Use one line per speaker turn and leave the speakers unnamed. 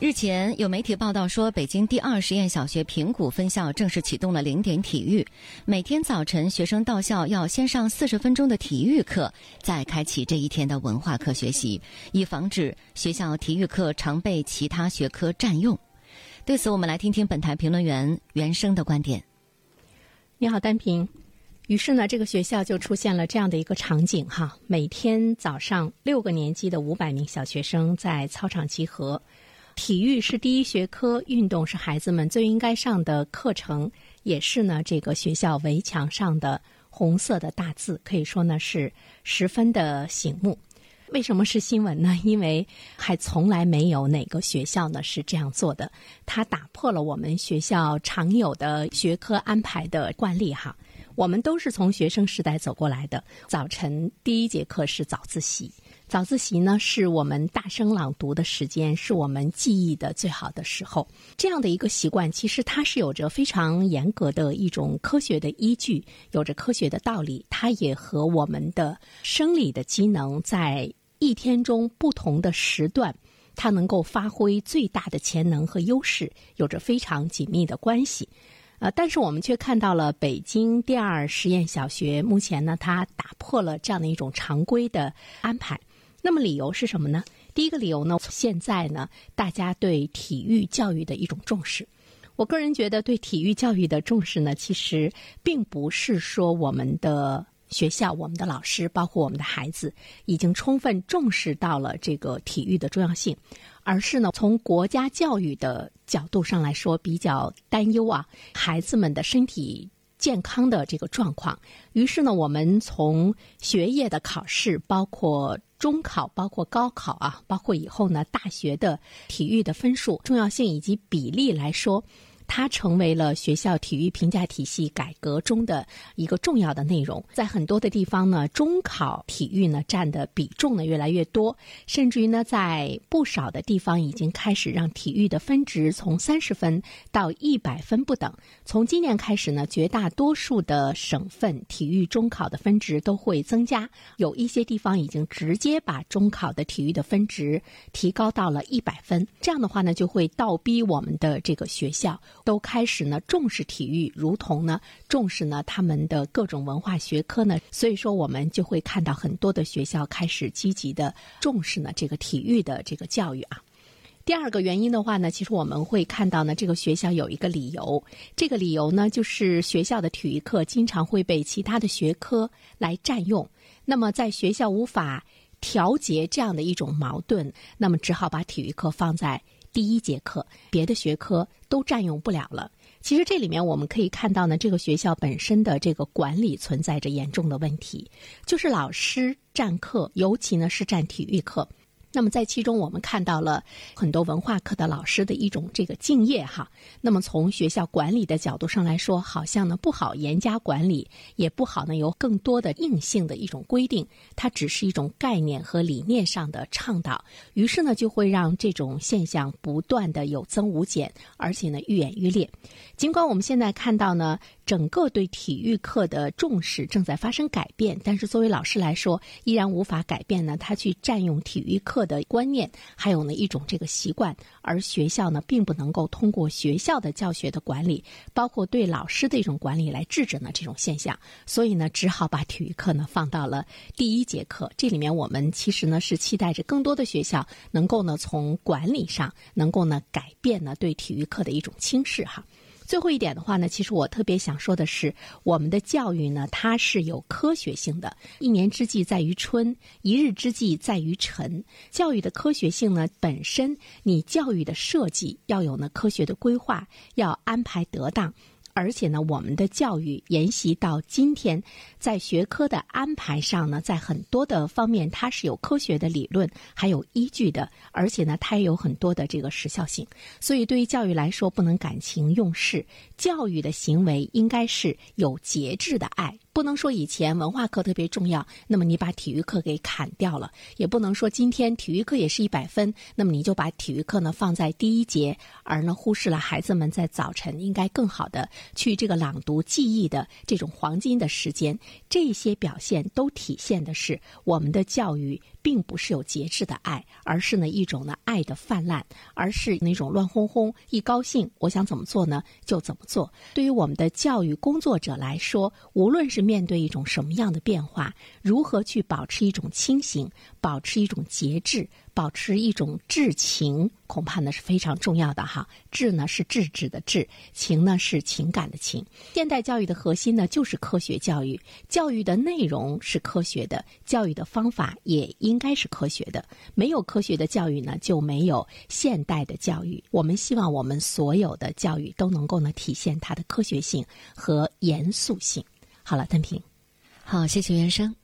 日前有媒体报道说，北京第二实验小学平谷分校正式启动了零点体育，每天早晨学生到校要先上四十分钟的体育课，再开启这一天的文化课学习，以防止学校体育课常被其他学科占用。对此，我们来听听本台评论员袁生的观点。
你好，单平。于是呢，这个学校就出现了这样的一个场景哈，每天早上六个年级的五百名小学生在操场集合，体育是第一学科，运动是孩子们最应该上的课程，也是呢这个学校围墙上的红色的大字，可以说呢是十分的醒目。为什么是新闻呢？因为还从来没有哪个学校呢是这样做的，它打破了我们学校常有的学科安排的惯例哈。我们都是从学生时代走过来的。早晨第一节课是早自习，早自习呢是我们大声朗读的时间，是我们记忆的最好的时候。这样的一个习惯，其实它是有着非常严格的一种科学的依据，有着科学的道理。它也和我们的生理的机能在一天中不同的时段，它能够发挥最大的潜能和优势，有着非常紧密的关系。呃，但是我们却看到了北京第二实验小学目前呢，它打破了这样的一种常规的安排。那么理由是什么呢？第一个理由呢，现在呢，大家对体育教育的一种重视。我个人觉得，对体育教育的重视呢，其实并不是说我们的学校、我们的老师，包括我们的孩子，已经充分重视到了这个体育的重要性。而是呢，从国家教育的角度上来说，比较担忧啊，孩子们的身体健康的这个状况。于是呢，我们从学业的考试，包括中考、包括高考啊，包括以后呢大学的体育的分数重要性以及比例来说。它成为了学校体育评价体系改革中的一个重要的内容。在很多的地方呢，中考体育呢占的比重呢越来越多，甚至于呢，在不少的地方已经开始让体育的分值从三十分到一百分不等。从今年开始呢，绝大多数的省份体育中考的分值都会增加，有一些地方已经直接把中考的体育的分值提高到了一百分。这样的话呢，就会倒逼我们的这个学校。都开始呢重视体育，如同呢重视呢他们的各种文化学科呢，所以说我们就会看到很多的学校开始积极的重视呢这个体育的这个教育啊。第二个原因的话呢，其实我们会看到呢这个学校有一个理由，这个理由呢就是学校的体育课经常会被其他的学科来占用，那么在学校无法调节这样的一种矛盾，那么只好把体育课放在。第一节课，别的学科都占用不了了。其实这里面我们可以看到呢，这个学校本身的这个管理存在着严重的问题，就是老师占课，尤其呢是占体育课。那么在其中，我们看到了很多文化课的老师的一种这个敬业哈。那么从学校管理的角度上来说，好像呢不好严加管理，也不好呢有更多的硬性的一种规定，它只是一种概念和理念上的倡导。于是呢，就会让这种现象不断的有增无减，而且呢愈演愈烈。尽管我们现在看到呢。整个对体育课的重视正在发生改变，但是作为老师来说，依然无法改变呢他去占用体育课的观念，还有呢一种这个习惯，而学校呢并不能够通过学校的教学的管理，包括对老师的一种管理来制止呢这种现象，所以呢只好把体育课呢放到了第一节课。这里面我们其实呢是期待着更多的学校能够呢从管理上能够呢改变呢对体育课的一种轻视哈。最后一点的话呢，其实我特别想说的是，我们的教育呢，它是有科学性的。一年之计在于春，一日之计在于晨。教育的科学性呢，本身你教育的设计要有呢科学的规划，要安排得当。而且呢，我们的教育沿袭到今天，在学科的安排上呢，在很多的方面它是有科学的理论还有依据的，而且呢，它也有很多的这个时效性。所以，对于教育来说，不能感情用事，教育的行为应该是有节制的爱。不能说以前文化课特别重要，那么你把体育课给砍掉了；也不能说今天体育课也是一百分，那么你就把体育课呢放在第一节，而呢忽视了孩子们在早晨应该更好的去这个朗读记忆的这种黄金的时间。这些表现都体现的是我们的教育。并不是有节制的爱，而是呢一种呢爱的泛滥，而是那种乱哄哄，一高兴我想怎么做呢就怎么做。对于我们的教育工作者来说，无论是面对一种什么样的变化，如何去保持一种清醒，保持一种节制。保持一种智情，恐怕呢是非常重要的哈。智呢是制止的智，情呢是情感的情。现代教育的核心呢就是科学教育，教育的内容是科学的，教育的方法也应该是科学的。没有科学的教育呢，就没有现代的教育。我们希望我们所有的教育都能够呢体现它的科学性和严肃性。好了，单平，
好，谢谢袁生。